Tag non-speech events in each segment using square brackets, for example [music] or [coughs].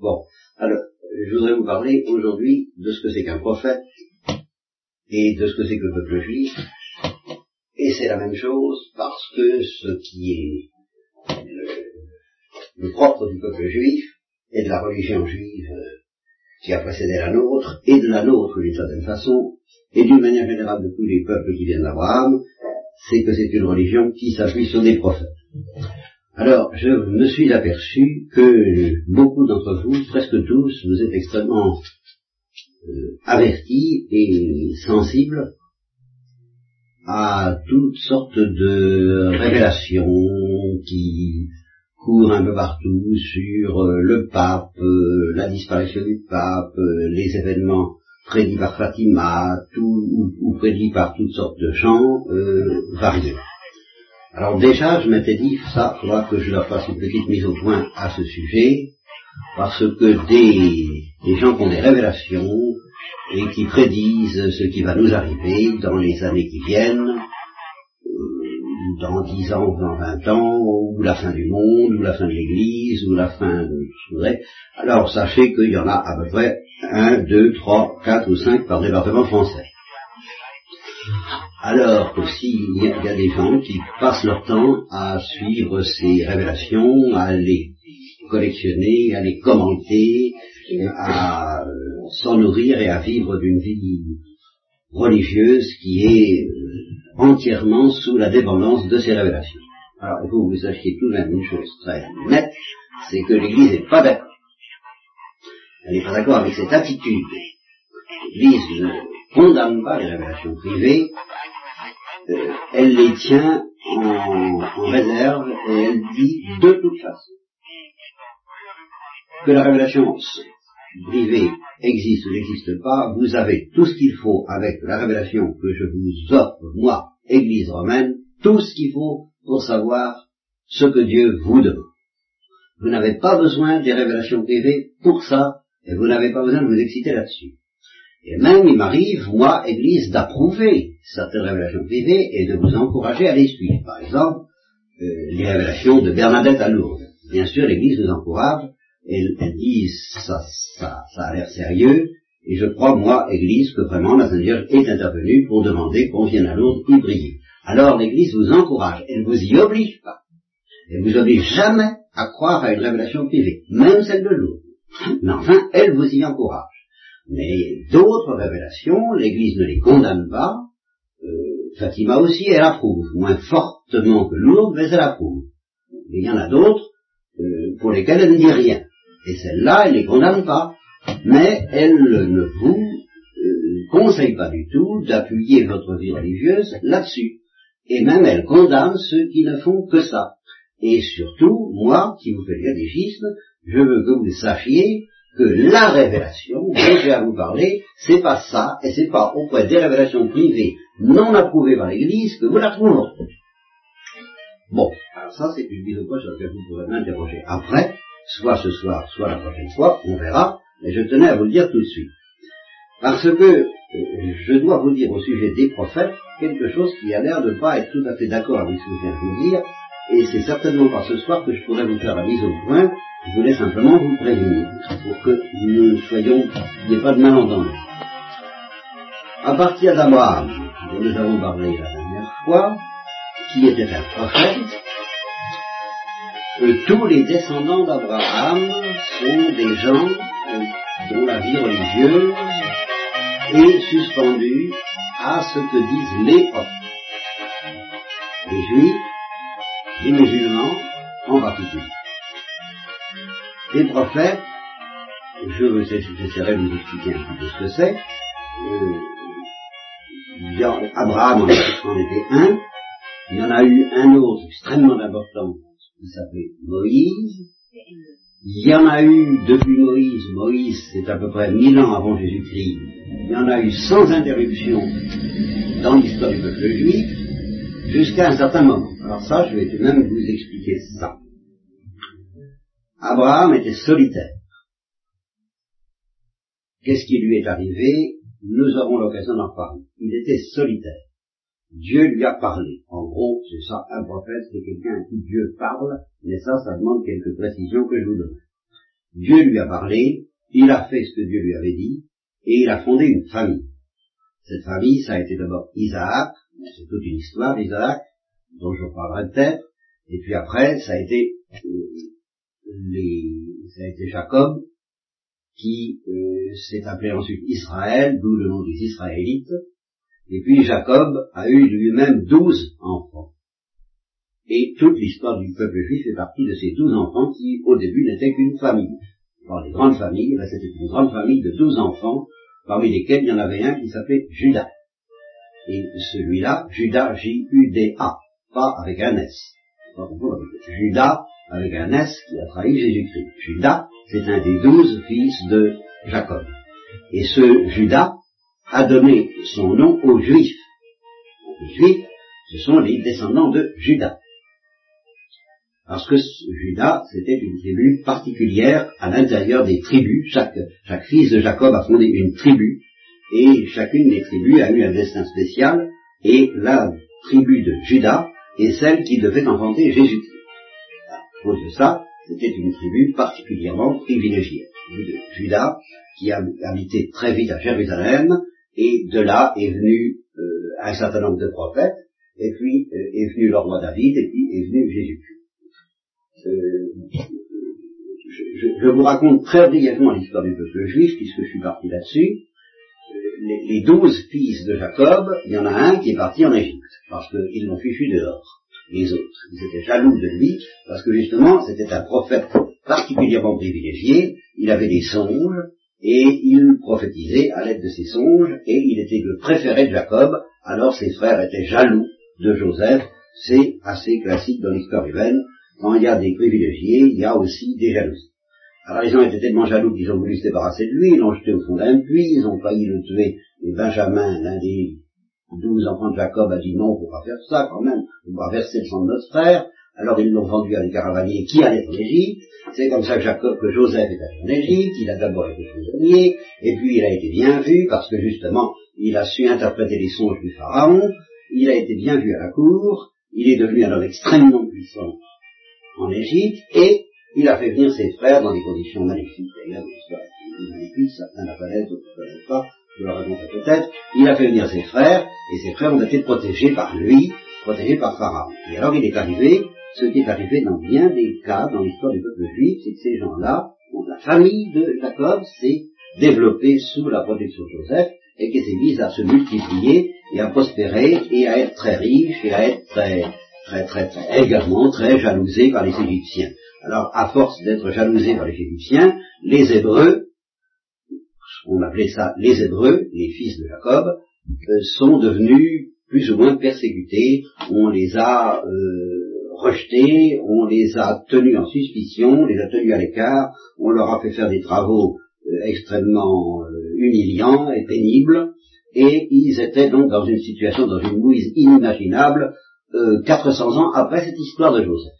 Bon, alors, je voudrais vous parler aujourd'hui de ce que c'est qu'un prophète et de ce que c'est que le peuple juif. Et c'est la même chose parce que ce qui est le, propre du peuple juif et de la religion juive qui a précédé la nôtre, et de la nôtre d'une certaine façon, et d'une manière générale de tous les peuples qui viennent d'Abraham, c'est que c'est une religion qui s'appuie sur des prophètes. Alors, je me suis aperçu que beaucoup d'entre vous, presque tous, vous êtes extrêmement euh, avertis et sensibles à toutes sortes de révélations qui courent un peu partout sur euh, le pape, euh, la disparition du pape, les événements prédits par Fatima, tout, ou, prédits par toutes sortes de gens variés. Alors déjà, je m'étais dit, ça, il faudra que je leur fasse une petite mise au point à ce sujet, parce que des, gens qui ont des révélations et qui prédisent ce qui va nous arriver dans les années qui viennent, euh, dans dix ans, ou dans vingt ans, ou la fin du monde, ou la fin de l'Église, ou la fin de tout alors sachez qu'il y en a à peu près un, deux, trois, quatre ou cinq par département français. Alors que s'il y, a des gens qui passent leur temps à suivre ces révélations, à les collectionner, à les commenter, à euh, s'en nourrir et à vivre d'une vie religieuse qui est euh, entièrement sous la dépendance de ces révélations. Alors il faut que vous sachiez tout de même une chose très nette, c'est que l'Église n'est pas d'accord. Elle n'est pas d'accord avec cette attitude. L'Église ne condamne pas les révélations privées, euh, elle les tient en, réserve et elle dit de toute façon que la révélation privée existe ou n'existe pas, vous avez tout ce qu'il faut avec la révélation que je vous offre, moi, Église romaine, tout ce qu'il faut pour savoir ce que Dieu vous demande. Vous n'avez pas besoin des révélations privées pour ça, et vous n'avez pas besoin de vous exciter là-dessus. Et même il m'arrive, moi, Église, d'approuver certaines révélations privées et de vous encourager à les suivre. Par exemple, euh, les révélations de Bernadette à Lourdes. Bien sûr, l'Église nous encourage, elle, elle dit ça, ça, ça a l'air sérieux, et je crois, moi, Église, que vraiment la Sainte Vierge est intervenue pour demander qu'on vienne à Lourdes y prier. Alors l'Église vous encourage, elle ne vous y oblige pas. Elle ne vous oblige jamais à croire à une révélation privée, même celle de Lourdes. Mais enfin, elle vous y encourage. Mais d'autres révélations, l'Église ne les condamne pas. Euh, Fatima aussi, elle approuve, moins fortement que Lourdes, mais elle approuve. il y en a d'autres euh, pour lesquelles elle ne dit rien. Et celles-là, elle ne les condamne pas. Mais elle ne vous euh, conseille pas du tout d'appuyer votre vie religieuse là-dessus. Et même elle condamne ceux qui ne font que ça. Et surtout, moi, qui vous fais le catéchisme, je veux que vous sachiez que la révélation dont j'ai à vous parler, c'est pas ça, et c'est pas auprès des révélations privées non approuvées par l'Église que vous la trouverez. Bon, alors ça c'est une mise au point sur laquelle vous pourrez m'interroger après, soit ce soir, soit la prochaine fois, on verra, mais je tenais à vous le dire tout de suite. Parce que euh, je dois vous dire au sujet des prophètes quelque chose qui a l'air de ne pas être tout à fait d'accord avec ce que je viens de vous dire, et c'est certainement pas ce soir que je pourrais vous faire la mise au point, je voulais simplement vous prévenir pour que nous soyons, il n'y ait pas de malentendu. À partir d'Abraham, dont nous avons parlé la dernière fois, qui était un prophète, euh, tous les descendants d'Abraham sont des gens euh, dont la vie religieuse est suspendue à ce que disent les prophètes. Les juifs, les musulmans en particulier. Les prophètes, je j'essaierai de vous expliquer un peu ce que c'est. Euh, Abraham en était un, il y en a eu un autre extrêmement important qui s'appelait Moïse. Il y en a eu depuis Moïse, Moïse c'est à peu près mille ans avant Jésus-Christ, il y en a eu sans interruption dans l'histoire du peuple juif jusqu'à un certain moment. Alors ça, je vais tout de même vous expliquer ça. Abraham était solitaire. Qu'est-ce qui lui est arrivé? Nous aurons l'occasion d'en parler. Il était solitaire. Dieu lui a parlé. En gros, c'est ça, un prophète, c'est quelqu'un à qui Dieu parle, mais ça, ça demande quelques précisions que je vous donne. Dieu lui a parlé, il a fait ce que Dieu lui avait dit, et il a fondé une famille. Cette famille, ça a été d'abord Isaac, c'est toute une histoire d'Isaac, dont je parlerai peut-être, et puis après, ça a été euh, Jacob, qui euh, s'est appelé ensuite Israël, d'où le nom des Israélites, et puis Jacob a eu lui-même douze enfants. Et toute l'histoire du peuple juif fait partie de ces douze enfants qui, au début, n'étaient qu'une famille. Dans les grandes familles, ben, c'était une grande famille de douze enfants, parmi lesquels il y en avait un qui s'appelait Judas. Et celui-là, Judas, J-U-D-A, pas avec un S. Judas, avec un S, qui a trahi Jésus-Christ. Judas, c'est un des douze fils de Jacob. Et ce Judas a donné son nom aux Juifs. Les Juifs, ce sont les descendants de Judas. Parce que Judas, c'était une tribu particulière à l'intérieur des tribus. Chaque, chaque fils de Jacob a fondé une tribu, et chacune des tribus a eu un destin spécial, et la tribu de Judas est celle qui devait enfanter Jésus-Christ. À cause de ça, c'était une tribu particulièrement privilégiée. de Judas, qui a habité très vite à Jérusalem, et de là est venu euh, un certain nombre de prophètes, et puis euh, est venu le roi David, et puis est venu Jésus-Christ. Euh, je, vous raconte très brièvement l'histoire du peuple juif, puisque je suis parti là-dessus. Les, douze fils de Jacob, il y en a un qui est parti en Égypte, parce qu'ils l'ont fichu dehors. Les autres, ils étaient jaloux de lui, parce que justement, c'était un prophète particulièrement privilégié, il avait des songes, et il prophétisait à l'aide de ses songes, et il était le préféré de Jacob, alors ses frères étaient jaloux de Joseph, c'est assez classique dans l'histoire humaine, quand il y a des privilégiés, il y a aussi des jalousies. Alors ils ont été tellement jaloux qu'ils ont voulu se débarrasser de lui, ils l'ont jeté au fond d'un puits, ils ont failli le tuer, et Benjamin, l'un des douze enfants de Jacob, a dit non, on ne peut pas faire ça quand même, on va verser le sang de notre frère, alors ils l'ont vendu à des caravaniers qui allaient en Égypte, c'est comme ça que Jacob, que Joseph est allé en Égypte, il a d'abord été prisonnier, et puis il a été bien vu, parce que justement, il a su interpréter les songes du Pharaon, il a été bien vu à la cour, il est devenu un homme extrêmement puissant en Égypte, et il a fait venir ses frères dans des conditions magnifiques. Des magnifiques, certains la connaissent, d'autres ne connaissent pas, je le raconte peut-être. Il a fait venir ses frères, et ses frères ont été protégés par lui, protégés par Pharaon. Et alors il est arrivé, ce qui est arrivé dans bien des cas dans l'histoire du peuple juif, c'est que ces gens-là, la famille de Jacob s'est développée sous la protection de Joseph, et qu'elle s'est mise à se multiplier et à prospérer et à être très riche et à être très, très, très, très, également très jalousé par les Égyptiens. Alors, à force d'être jalousé par les Égyptiens, les Hébreux, on appelait ça les Hébreux, les fils de Jacob, euh, sont devenus plus ou moins persécutés. On les a euh, rejetés, on les a tenus en suspicion, on les a tenus à l'écart, on leur a fait faire des travaux euh, extrêmement humiliants et pénibles, et ils étaient donc dans une situation, dans une mouise inimaginable, 400 euh, ans après cette histoire de Joseph.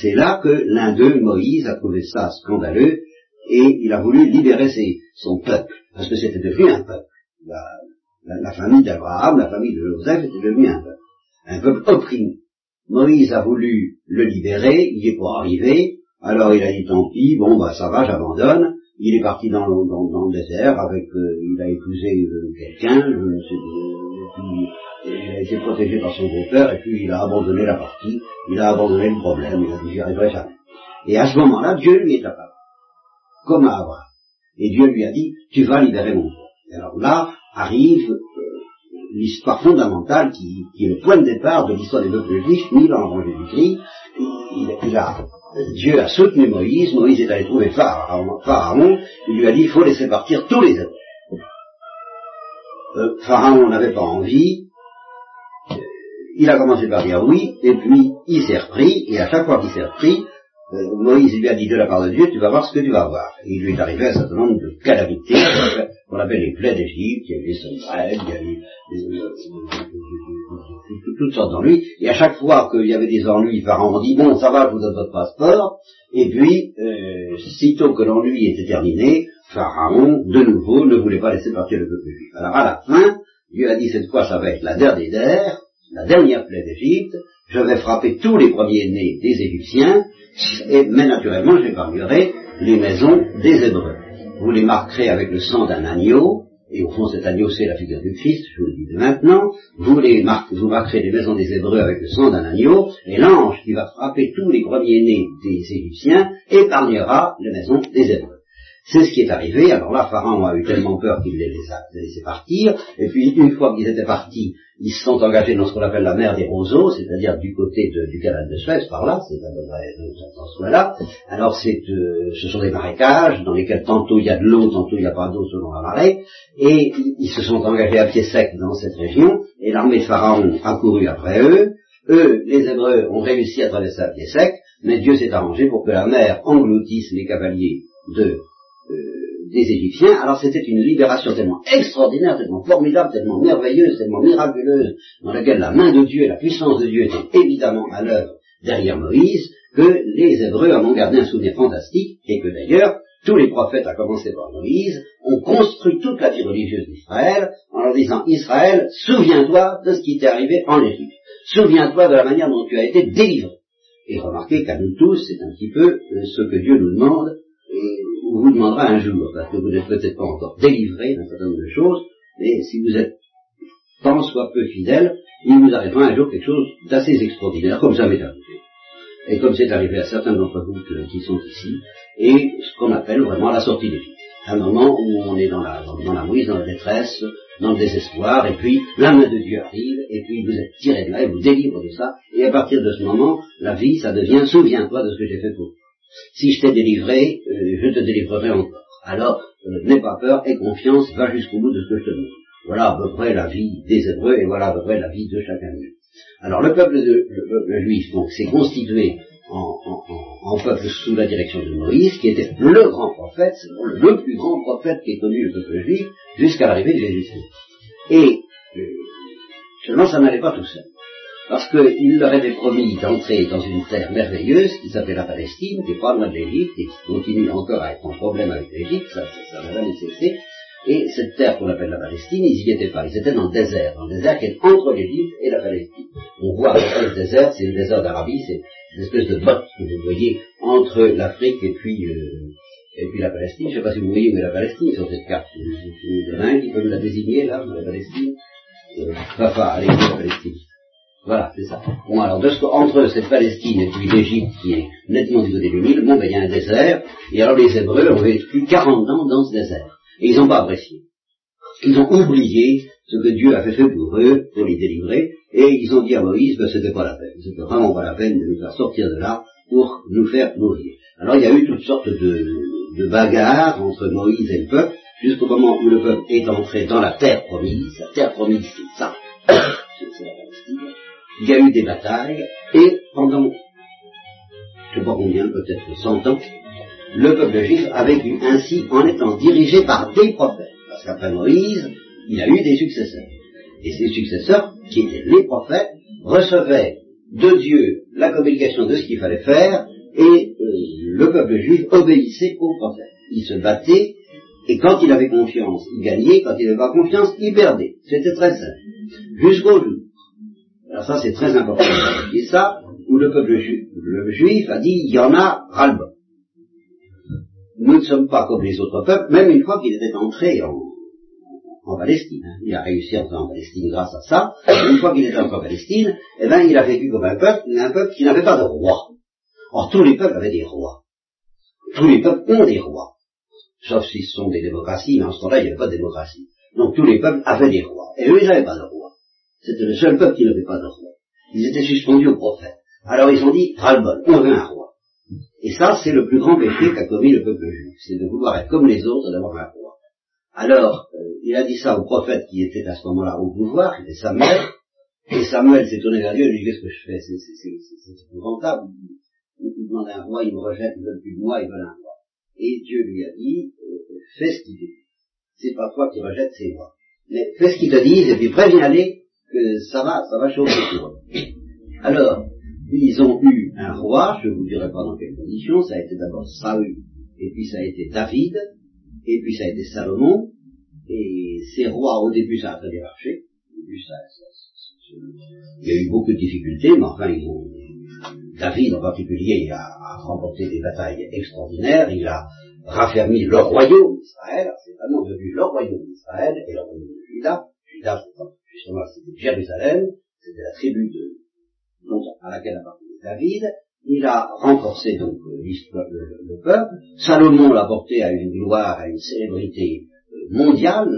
C'est là que l'un d'eux, Moïse, a trouvé ça scandaleux et il a voulu libérer son peuple, parce que c'était devenu un peuple. La, famille d'Abraham, la famille de Joseph était devenue un peuple, un peuple opprimé. Moïse a voulu le libérer, il est pas arrivé, alors il a dit tant pis, bon bah ça va, j'abandonne. Il est parti dans, le désert avec, euh, il a épousé euh, quelqu'un, je ne sais, il a été protégé par son beau-père, et puis il a abandonné la partie, il a abandonné le problème, il a dit j'y arriverai jamais. Et à ce moment-là, Dieu lui est apparu, comme à Abraham. Et Dieu lui a dit, tu vas libérer mon peuple. Et alors là arrive euh, l'histoire fondamentale qui, est le point de départ de l'histoire des peuples juifs, mis dans le Jésus-Christ. Il, il a, Dieu a soutenu Moïse, Moïse est allé trouver Pharaon, Pharaon il lui a dit, il faut laisser partir tous les hommes. Euh, Pharaon n'avait pas envie, il a commencé par dire oui, et puis il s'est repris, et à chaque fois qu'il s'est repris, euh, Moïse lui a dit de la part de Dieu, tu vas voir ce que tu vas voir. Il lui est arrivé un certain nombre de calamités qu'on appelle les plaies d'Égypte, il y a eu des sombrelles, il y a eu toutes sortes d'ennuis, et à chaque fois qu'il y avait des ennuis, Pharaon dit, bon, ça va, je vous donne votre passeport, et puis, euh, sitôt que l'ennui était terminé, Pharaon, de nouveau, ne voulait pas laisser partir le peuple juif. Alors à la fin, Dieu a dit, cette fois, ça va être la dernière, la dernière plaie d'Égypte, je vais frapper tous les premiers-nés des Égyptiens, et, mais naturellement j'épargnerai les maisons des Hébreux. Vous les marquerez avec le sang d'un agneau, et au fond cet agneau c'est la figure du Christ, je vous le dis maintenant, vous, les marquez, vous marquerez les maisons des Hébreux avec le sang d'un agneau, et l'ange qui va frapper tous les premiers-nés des Égyptiens épargnera les maisons des Hébreux. C'est ce qui est arrivé. Alors là, Pharaon a eu tellement peur qu'il les, a laissés partir. Et puis, une fois qu'ils étaient partis, ils se sont engagés dans ce qu'on appelle la mer des roseaux, c'est-à-dire du côté du canal de Suez, par là, c'est à peu près dans ce là Alors, euh, ce sont des marécages dans lesquels tantôt il y a de l'eau, tantôt il n'y a pas d'eau selon la marée. Et ils se sont engagés à pied sec dans cette région. Et l'armée de Pharaon a couru après eux. Eux, les Hébreux, ont réussi à traverser à pied sec, mais Dieu s'est arrangé pour que la mer engloutisse les cavaliers de des Égyptiens, alors c'était une libération tellement extraordinaire, tellement formidable, tellement merveilleuse, tellement miraculeuse, dans laquelle la main de Dieu et la puissance de Dieu étaient évidemment à l'œuvre derrière Moïse, que les Hébreux en ont gardé un souvenir fantastique, et que d'ailleurs, tous les prophètes, à commencer par Moïse, ont construit toute la vie religieuse d'Israël en leur disant Israël, souviens-toi de ce qui t'est arrivé en Égypte. Souviens-toi de la manière dont tu as été délivré. Et remarquez qu'à nous tous, c'est un petit peu euh, ce que Dieu nous demande, vous demandera un jour, parce que vous n'êtes peut-être pas encore délivré d'un certain nombre de choses, mais si vous êtes tant soit peu fidèle, il vous arrivera un jour quelque chose d'assez extraordinaire, comme ça m'est arrivé. Et comme c'est arrivé à certains d'entre vous qui sont ici, et ce qu'on appelle vraiment la sortie des vies. Un moment où on est dans la, dans, la mouise, dans la détresse, dans le désespoir, et puis la main de Dieu arrive, et puis vous êtes tiré de là, et vous délivre de ça, et à partir de ce moment, la vie, ça devient, souviens-toi de ce que j'ai fait pour vous. Si je t'ai délivré, euh, je te délivrerai encore. Alors, euh, n'aie pas peur, aie confiance, va jusqu'au bout de ce que je te demande. Voilà à peu près la vie des Hébreux et voilà à peu près la vie de chacun d'eux. Alors le peuple, de, le juif donc s'est constitué en, en, peuple sous la direction de Moïse, qui était le grand prophète, le plus grand prophète qui ait connu le peuple juif jusqu'à l'arrivée de Jésus. Et euh, seulement ça n'allait pas tout seul parce qu'il leur avait promis d'entrer dans une terre merveilleuse qui s'appelle la Palestine, qui est pas loin de l'Égypte, et qui continue encore à être en problème avec l'Égypte, ça, n'a jamais cessé. Et cette terre qu'on appelle la Palestine, ils n'y étaient pas, ils étaient dans le désert, dans le désert qui est entre l'Égypte et la Palestine. On voit le désert, c'est le désert d'Arabie, c'est une espèce de botte que vous voyez entre l'Afrique et puis euh, et puis la Palestine. Je ne sais pas si vous voyez où est la Palestine sur cette carte. Il y en a un qui peut me la désigner là, la Palestine. Euh, papa, allez, la Palestine. Voilà, c'est ça. Bon, alors, de ce, entre cette Palestine et puis l'Égypte, qui est nettement du côté du Nil, bon, ben, il y a un désert, et alors les Hébreux ont vécu 40 ans dans ce désert. Et ils n'ont pas apprécié. Ils ont oublié ce que Dieu avait fait pour eux, pour les délivrer, et ils ont dit à Moïse que c'était pas la peine. C'était vraiment pas la peine de nous faire sortir de là pour nous faire mourir. Alors, il y a eu toutes sortes de, de bagarres entre Moïse et le peuple, jusqu'au moment où le peuple est entré dans la terre promise. La terre promise, c'est ça. [coughs] c'est la Palestine il y a eu des batailles, et pendant, je ne sais pas combien, peut-être 100 ans, le peuple juif a vécu ainsi en étant dirigé par des prophètes. Parce qu'après Moïse, il a eu des successeurs. Et ces successeurs, qui étaient les prophètes, recevaient de Dieu la communication de ce qu'il fallait faire, et euh, le peuple juif obéissait aux prophètes. Il se battait, et quand il avait confiance, il gagnait, quand il n'avait pas confiance, il perdait. C'était très simple. Jusqu'au jour alors ça c'est très important. C'est ça où le peuple juif, a dit il y en a ras-le-bol. Nous ne sommes pas comme les autres peuples, même une fois qu'il était entré en, Palestine. Hein. Il a réussi à entrer en Palestine grâce à ça. Une fois qu'il était entré en Palestine, eh ben, il a vécu comme un peuple, mais un peuple qui n'avait pas de roi. Or, tous les peuples avaient des rois. Tous les peuples ont des rois. Sauf s'ils sont des démocraties, mais en ce temps-là, il n'y avait pas de démocratie. Donc tous les peuples avaient des rois. Et eux, ils n'avaient pas de roi. C'était le seul peuple qui n'avait pas de roi. Ils étaient suspendus au prophète. Alors ils ont dit, ras on veut un roi. Et ça, c'est le plus grand péché qu'a commis le peuple juif, c'est de vouloir être comme les autres d'avoir un roi. Alors, euh, il a dit ça au prophète qui était à ce moment-là au pouvoir, qui était Samuel, et Samuel s'est tourné vers Dieu et lui dit, qu'est-ce que je fais? C'est épouvantable. Il demande un roi, il me rejette, il veut plus de moi, il veut un roi. Et Dieu lui a dit, euh, fais ce qu'il dit. C'est pas toi qui rejettes, c'est moi. Mais fais ce qu'il te dit, et puis préviens-les que ça va, ça va chauffer pour eux. Alors, ils ont eu un roi, je ne vous dirai pas dans quelles conditions, ça a été d'abord Saül, et puis ça a été David, et puis ça a été Salomon, et ces rois, au début, ça a très bien marché. Au début, ça, il y a eu beaucoup de difficultés, mais enfin, ils ont, David en particulier a, remporté des batailles extraordinaires, il a raffermi le royaume d'Israël, c'est vraiment devenu le royaume d'Israël et le royaume de Juda. Juda, c'était Jérusalem, c'était la tribu à laquelle appartenait David. Il a renforcé donc le, le peuple. Salomon l'a porté à une gloire, à une célébrité euh, mondiale,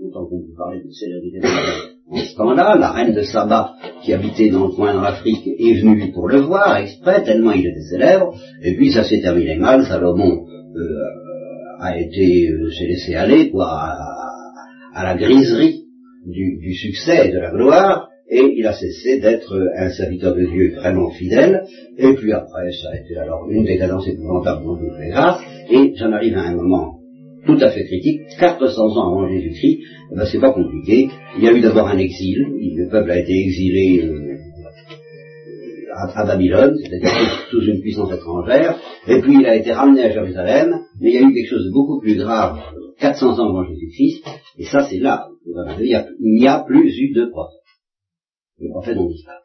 autant qu'on peut parler de célébrité mondiale en ce temps-là, la reine de Saba, qui habitait dans le coin de l'Afrique, est venue pour le voir, exprès, tellement il était célèbre, et puis ça s'est terminé mal, Salomon euh, a été, euh, s'est laissé aller, quoi, à, la griserie du, du, succès et de la gloire, et il a cessé d'être un serviteur de Dieu vraiment fidèle, et puis après, ça a été alors une décadence épouvantable dont je vous fais grâce, et j'en arrive à un moment tout à fait critique, 400 ans avant Jésus-Christ, eh ben, c'est pas compliqué. Il y a eu d'abord un exil, le peuple a été exilé euh, à, Babylone, c'est-à-dire sous une puissance étrangère, et puis il a été ramené à Jérusalem, mais il y a eu quelque chose de beaucoup plus grave 400 ans avant Jésus-Christ, et ça c'est là, il n'y a, plus eu de prophètes. Les prophètes ont disparu.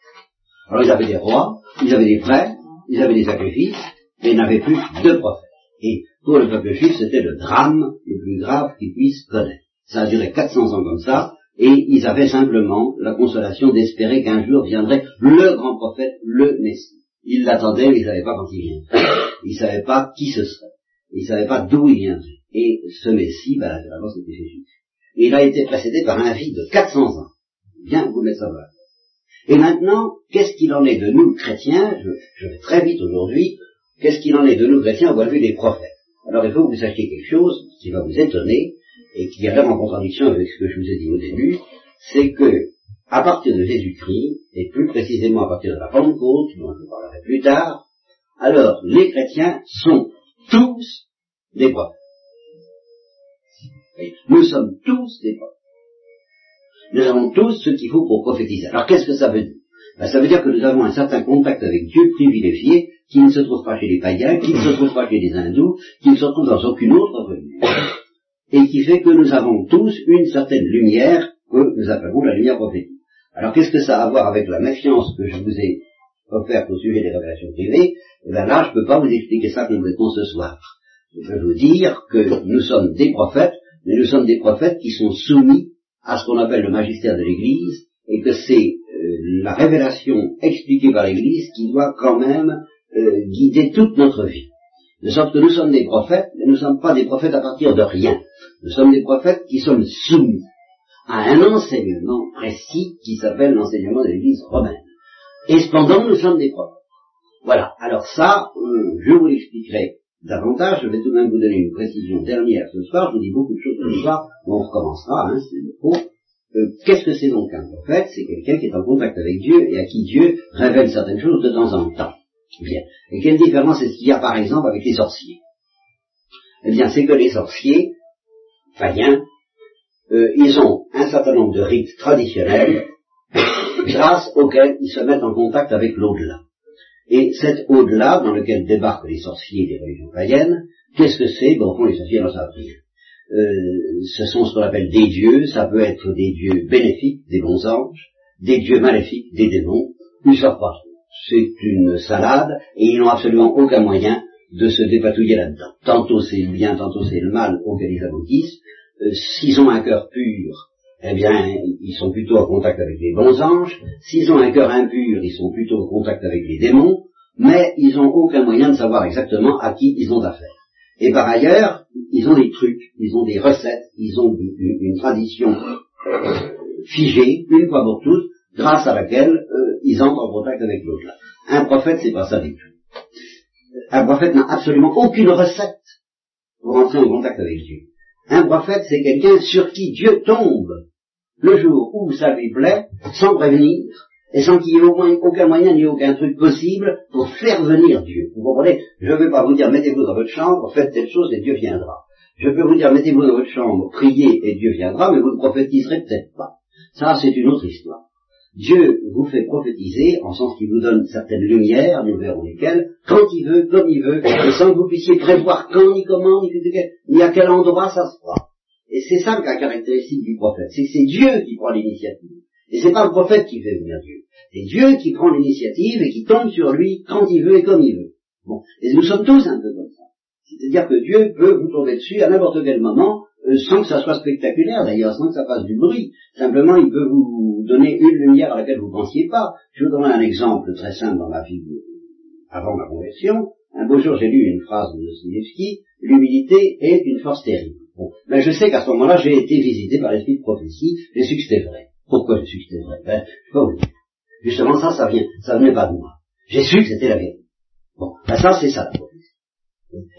Alors ils avaient des rois, ils avaient des prêtres, ils avaient des sacrifices, mais ils n'avaient plus de prophètes. Et pour le peuple juif, c'était le drame le plus grave qu'ils puissent connaître. Ça a duré 400 ans comme ça, et ils avaient simplement la consolation d'espérer qu'un jour viendrait le grand prophète, le Messie. Ils l'attendaient, mais ils ne savaient pas quand il viendrait. Ils ne savaient pas qui ce serait. Ils ne savaient pas d'où il viendrait. Et ce Messie, ben, naturellement, c'était Jésus. Et il a été précédé par un vie de 400 ans. Bien, vous le savoir. Et maintenant, qu'est-ce qu'il en est de nous, chrétiens? Je, vais très vite aujourd'hui. Qu'est-ce qu'il en est de nous, chrétiens, au point de vue des prophètes? Alors, il faut que vous sachiez quelque chose qui va vous étonner et qui est vraiment en contradiction avec ce que je vous ai dit au début, c'est que, à partir de Jésus-Christ, et plus précisément à partir de la Pentecôte, dont je parlerai plus tard, alors les chrétiens sont tous des prophètes. Nous sommes tous des prophètes. Nous avons tous ce qu'il faut pour prophétiser. Alors qu'est-ce que ça veut dire? Ben, Ça veut dire que nous avons un certain contact avec Dieu privilégié qui ne se trouve pas chez les païens, qui ne se trouve pas chez les hindous, qui ne se trouve dans aucune autre religion et qui fait que nous avons tous une certaine lumière que nous appelons la lumière prophétique. Alors qu'est-ce que ça a à voir avec la méfiance que je vous ai offerte au sujet des révélations privées? Bien là, je ne peux pas vous expliquer ça complètement ce soir. Je veux vous dire que nous sommes des prophètes, mais nous sommes des prophètes qui sont soumis à ce qu'on appelle le magistère de l'Église, et que c'est euh, la révélation expliquée par l'Église qui doit quand même euh, guider toute notre vie. De sorte que nous sommes des prophètes, mais nous ne sommes pas des prophètes à partir de rien. Nous sommes des prophètes qui sommes soumis à un enseignement précis qui s'appelle l'enseignement de l'Église romaine. Et cependant, nous sommes des prophètes. Voilà. Alors ça, euh, je vous l'expliquerai davantage. Je vais tout de même vous donner une précision dernière ce soir. Je vous dis beaucoup de choses ce soir. On recommencera, hein, c'est le. Euh, qu'est-ce que c'est donc un prophète? C'est quelqu'un qui est en contact avec Dieu et à qui Dieu révèle certaines choses de temps en temps. Bien. Et quelle différence est-ce qu'il y a par exemple avec les sorciers? Eh bien, c'est que les sorciers, païens, euh, ils ont un certain nombre de rites traditionnels [coughs] grâce auxquels ils se mettent en contact avec l'au-delà. Et cet au-delà dans lequel débarquent les sorciers des religions païennes, qu'est-ce que c'est? Bon, les sorciers n'en savent rien. Ce sont ce qu'on appelle des dieux, ça peut être des dieux bénéfiques, des bons anges, des dieux maléfiques, des démons, ils savent pas c'est une salade, et ils n'ont absolument aucun moyen de se dépatouiller là-dedans. Tantôt c'est le bien, tantôt c'est le mal auquel ils aboutissent. Euh, s'ils ont un cœur pur, eh bien, ils sont plutôt en contact avec les bons anges. S'ils ont un cœur impur, ils sont plutôt en contact avec les démons, mais ils n'ont aucun moyen de savoir exactement à qui ils ont affaire. Et par ailleurs, ils ont des trucs, ils ont des recettes, ils ont une, tradition figée, une fois pour toutes, grâce à laquelle euh, ils entrent en contact avec l'autre. Un prophète, c'est pas ça du tout. Un prophète n'a absolument aucune recette pour entrer en contact avec Dieu. Un prophète, c'est quelqu'un sur qui Dieu tombe le jour où ça lui plaît, sans prévenir, et sans qu'il y ait aucun moyen ni aucun truc possible pour faire venir Dieu. Vous comprenez? Je ne vais pas vous dire mettez-vous dans votre chambre, faites telle chose et Dieu viendra. Je peux vous dire mettez-vous dans votre chambre, priez et Dieu viendra, mais vous ne prophétiserez peut-être pas. Ça, c'est une autre histoire. Dieu vous fait prophétiser, en sens qu'il vous donne certaines lumières, nous verrons lesquelles, quand il veut, comme il veut, et sans que vous puissiez prévoir quand, ni comment, ni, à quel endroit ça se fera. Et c'est ça la caractéristique du prophète, c'est que c'est Dieu qui prend l'initiative. Et c'est pas le prophète qui fait venir Dieu. C'est Dieu qui prend l'initiative et qui tombe sur lui quand il veut et comme il veut. Bon. Et nous sommes tous un peu comme ça. C'est-à-dire que Dieu peut vous tomber dessus à n'importe quel moment, euh, sans que ça soit spectaculaire d'ailleurs, sans que ça fasse du bruit. Simplement, il peut vous donner une lumière à laquelle vous ne pensiez pas. Je vous donne un exemple très simple dans ma vie avant ma conversion. Un beau jour, j'ai lu une phrase de Dostoevsky, l'humilité est une force terrible. Bon, mais je sais qu'à ce moment-là, j'ai été visité par l'esprit de prophétie, j'ai su que c'était vrai. Pourquoi j'ai su que c'était vrai? Ben, je peux vous dire. Justement, ça, ça vient, ça venait pas de moi. J'ai su que c'était la vérité. Bon, ben ça, c'est ça la prophétie.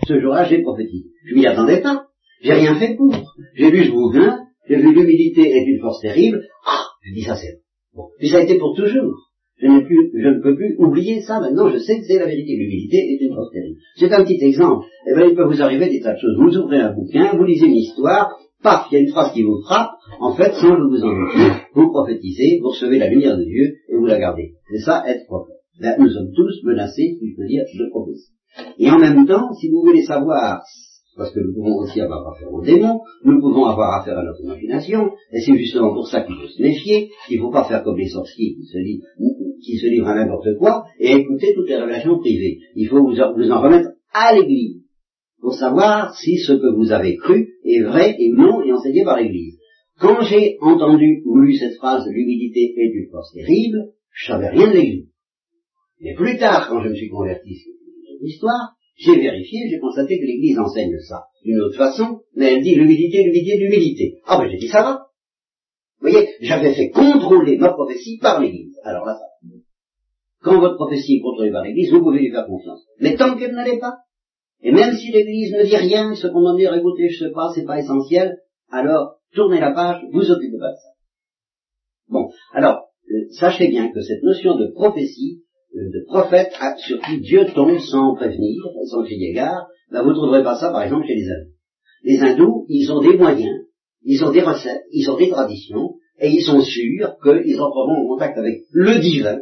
Ce jour-là, j'ai prophétisé. Je m'y attendais pas. J'ai rien fait pour. J'ai lu ce bouquin, j'ai vu l'humilité est une force terrible. Ah, je dis ça c'est bon. Puis ça a été pour toujours. Je, je ne peux plus oublier ça. Maintenant, je sais que c'est la vérité. L'humilité est une force terrible. C'est un petit exemple. Eh bien, il peut vous arriver des tas de choses. Vous ouvrez un bouquin, vous lisez une histoire, paf, il y a une phrase qui vous frappe. En fait, sans que vous en doutiez, vous prophétisez, vous recevez la lumière de Dieu et vous la gardez. C'est ça, être prophète. Là, nous sommes tous menacés, si je peux dire, de prophétie. Et en même temps, si vous voulez savoir parce que nous pouvons aussi avoir affaire aux démons, nous pouvons avoir affaire à notre imagination, et c'est justement pour ça qu'il faut se méfier, il ne faut pas faire comme les sorciers qui se livrent, qui se livrent à n'importe quoi, et écouter toutes les révélations privées. Il faut vous en, remettre à l'Église, pour savoir si ce que vous avez cru est vrai et non, et enseigné par l'Église. Quand j'ai entendu ou lu cette phrase, l'humilité est une force terrible, je savais rien de l'Église. Mais plus tard, quand je me suis converti sur l'histoire, j'ai vérifié, j'ai constaté que l'Église enseigne ça d'une autre façon, mais elle dit l'humilité, l'humilité, l'humilité. Ah ben j'ai dit ça va. Vous voyez, j'avais fait contrôler ma prophétie par l'Église. Alors là, ça. Quand votre prophétie est contrôlée par l'Église, vous pouvez lui faire confiance. Mais tant qu'elle n'allait pas, et même si l'Église ne dit rien, ce qu'on va dire, écoutez, je sais pas, c'est pas essentiel, alors tournez la page, vous occupez pas de ça. Bon, alors, euh, sachez bien que cette notion de prophétie, de prophète sur qui Dieu tombe sans prévenir, sans crier gare, ben vous ne trouverez pas ça par exemple chez les hindous. Les hindous, ils ont des moyens, ils ont des recettes, ils ont des traditions, et ils sont sûrs qu'ils entreront en contact avec le divin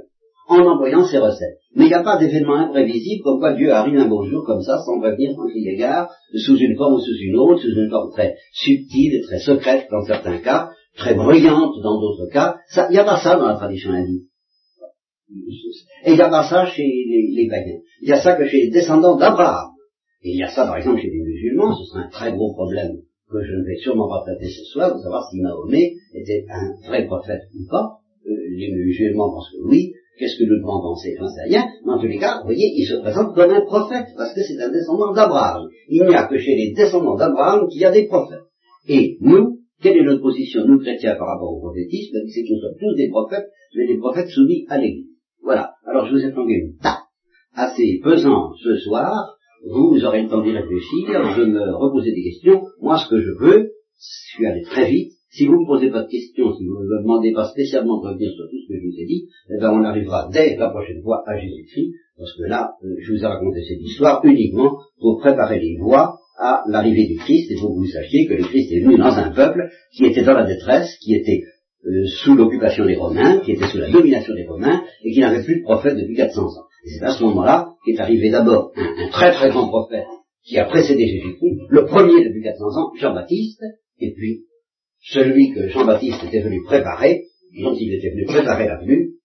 en employant ces recettes. Mais il n'y a pas d'événement imprévisible comme quoi Dieu arrive un beau jour comme ça, sans prévenir, sans crier gare, sous une forme ou sous une autre, sous une forme très subtile et très secrète dans certains cas, très bruyante dans d'autres cas. Il n'y a pas ça dans la tradition hindoue. Et il n'y a pas ça chez les, païens. Il y a ça que chez les descendants d'Abraham. Et il y a ça, par exemple, chez les musulmans. Ce serait un très gros problème que je ne vais sûrement pas traiter ce soir, de savoir si Mahomet était un vrai prophète ou pas. Euh, les musulmans pensent que oui. Qu'est-ce que nous J'en sais rien. Mais en tous les cas, vous voyez, il se présente comme un prophète, parce que c'est un descendant d'Abraham. Il n'y a que chez les descendants d'Abraham qu'il y a des prophètes. Et nous, quelle est notre position, nous chrétiens, par rapport au prophétisme? C'est que nous sommes tous des prophètes, mais des prophètes soumis à l'Église. Voilà. Alors je vous ai plongé une tape assez pesante ce soir. Vous, aurez le temps d'y réfléchir, de me reposer des questions. Moi, ce que je veux, je suis allé très vite. Si vous ne me posez pas de questions, si vous ne me demandez pas spécialement de revenir sur tout ce que je vous ai dit, eh ben, on arrivera dès la prochaine fois à Jésus-Christ, parce que là, euh, je vous ai raconté cette histoire uniquement pour préparer les voies à l'arrivée du Christ et pour que vous sachiez que le Christ est venu dans un peuple qui était dans la détresse, qui était euh, sous l'occupation des Romains, qui était sous la domination des Romains, et qui n'avait plus de prophète depuis 400 ans. Et c'est à ce moment-là qu'est arrivé d'abord un, très très grand prophète qui a précédé Jésus-Christ, le premier depuis 400 ans, Jean-Baptiste, et puis celui que Jean-Baptiste était venu préparer, dont il était venu préparer la venue,